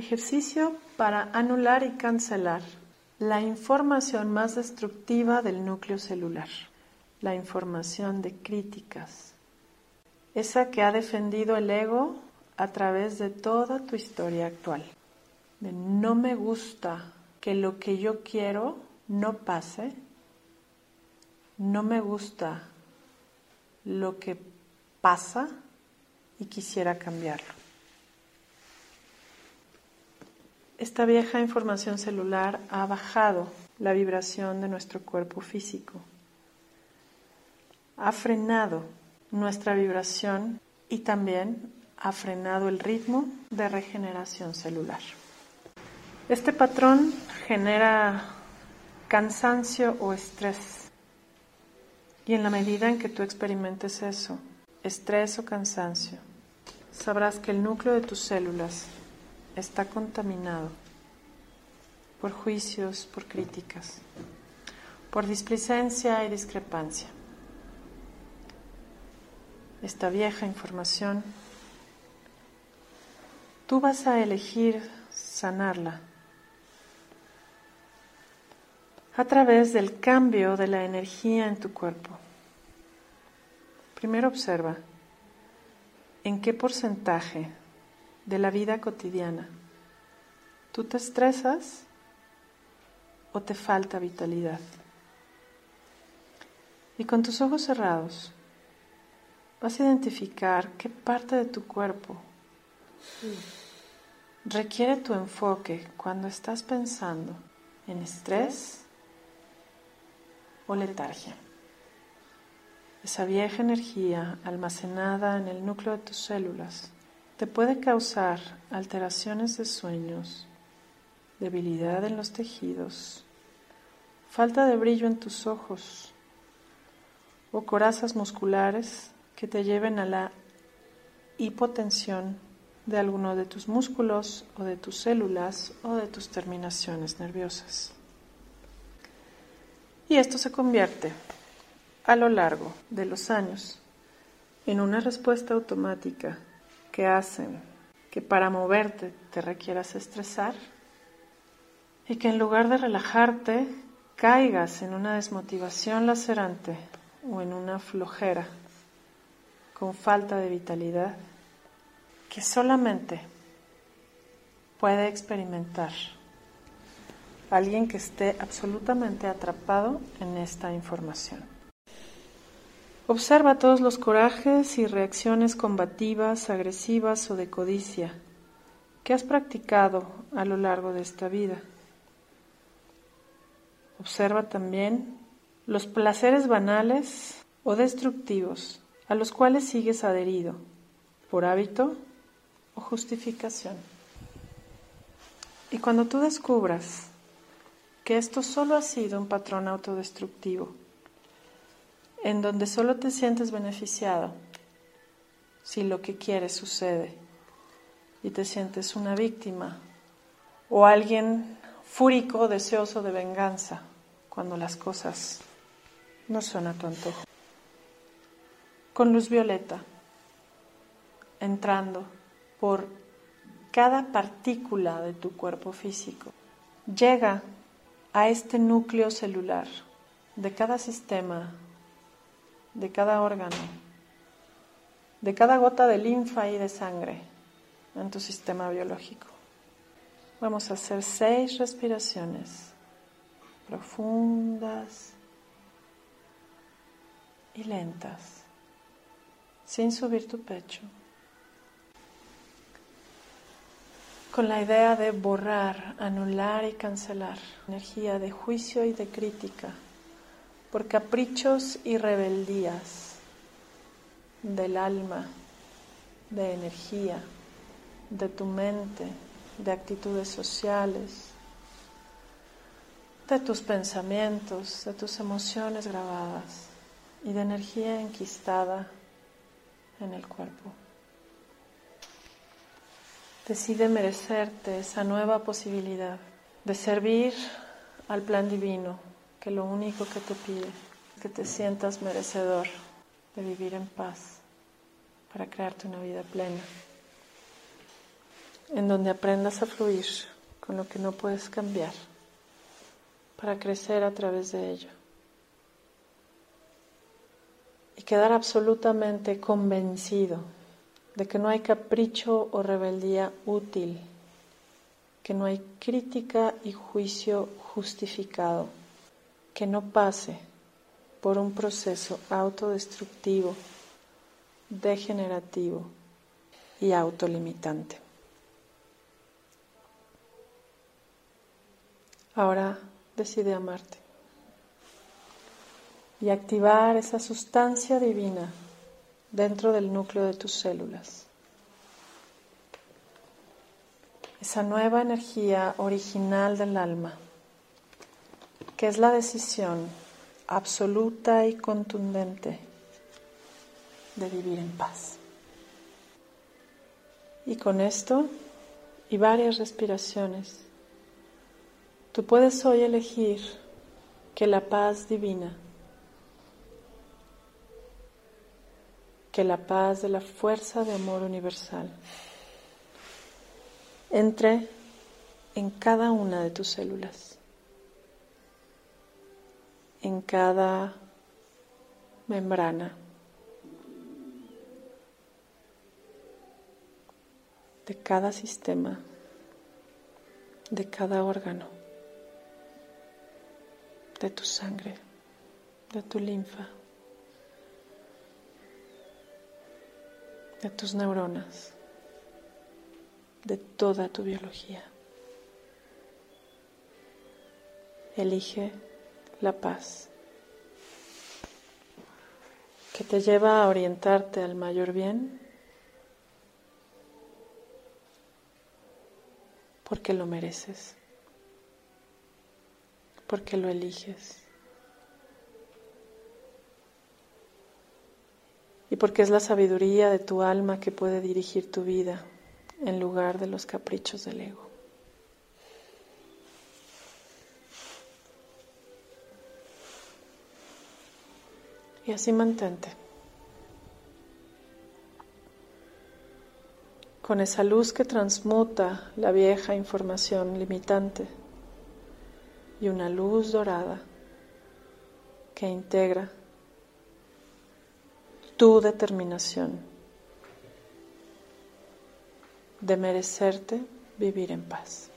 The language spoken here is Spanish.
Ejercicio para anular y cancelar la información más destructiva del núcleo celular, la información de críticas, esa que ha defendido el ego a través de toda tu historia actual. No me gusta que lo que yo quiero no pase, no me gusta lo que pasa y quisiera cambiarlo. Esta vieja información celular ha bajado la vibración de nuestro cuerpo físico, ha frenado nuestra vibración y también ha frenado el ritmo de regeneración celular. Este patrón genera cansancio o estrés. Y en la medida en que tú experimentes eso, estrés o cansancio, sabrás que el núcleo de tus células está contaminado por juicios, por críticas, por displicencia y discrepancia. Esta vieja información, tú vas a elegir sanarla a través del cambio de la energía en tu cuerpo. Primero observa en qué porcentaje de la vida cotidiana tú te estresas o te falta vitalidad. Y con tus ojos cerrados vas a identificar qué parte de tu cuerpo requiere tu enfoque cuando estás pensando en estrés o letargia. Esa vieja energía almacenada en el núcleo de tus células te puede causar alteraciones de sueños, debilidad en los tejidos, falta de brillo en tus ojos o corazas musculares que te lleven a la hipotensión de alguno de tus músculos o de tus células o de tus terminaciones nerviosas. Y esto se convierte a lo largo de los años en una respuesta automática que hacen que para moverte te requieras estresar y que en lugar de relajarte caigas en una desmotivación lacerante o en una flojera con falta de vitalidad que solamente puede experimentar alguien que esté absolutamente atrapado en esta información. Observa todos los corajes y reacciones combativas, agresivas o de codicia que has practicado a lo largo de esta vida. Observa también los placeres banales o destructivos a los cuales sigues adherido por hábito o justificación. Y cuando tú descubras que esto solo ha sido un patrón autodestructivo, en donde solo te sientes beneficiado si lo que quieres sucede y te sientes una víctima o alguien fúrico deseoso de venganza cuando las cosas no son a tu antojo. Con luz violeta, entrando por cada partícula de tu cuerpo físico, llega a este núcleo celular de cada sistema de cada órgano, de cada gota de linfa y de sangre en tu sistema biológico. Vamos a hacer seis respiraciones profundas y lentas, sin subir tu pecho, con la idea de borrar, anular y cancelar energía de juicio y de crítica por caprichos y rebeldías del alma, de energía, de tu mente, de actitudes sociales, de tus pensamientos, de tus emociones grabadas y de energía enquistada en el cuerpo. Decide merecerte esa nueva posibilidad de servir al plan divino que lo único que te pide es que te sientas merecedor de vivir en paz para crearte una vida plena. en donde aprendas a fluir con lo que no puedes cambiar para crecer a través de ello. Y quedar absolutamente convencido de que no hay capricho o rebeldía útil, que no hay crítica y juicio justificado, que no pase por un proceso autodestructivo, degenerativo y autolimitante. Ahora decide amarte y activar esa sustancia divina dentro del núcleo de tus células. Esa nueva energía original del alma, que es la decisión absoluta y contundente de vivir en paz. Y con esto y varias respiraciones, tú puedes hoy elegir que la paz divina, que la paz de la fuerza de amor universal entre en cada una de tus células en cada membrana. De cada sistema, de cada órgano, de tu sangre, de tu linfa, de tus neuronas, de toda tu biología. Elige la paz, que te lleva a orientarte al mayor bien, porque lo mereces, porque lo eliges. Y porque es la sabiduría de tu alma que puede dirigir tu vida en lugar de los caprichos del ego. Y así mantente. Con esa luz que transmuta la vieja información limitante y una luz dorada que integra tu determinación de merecerte vivir en paz.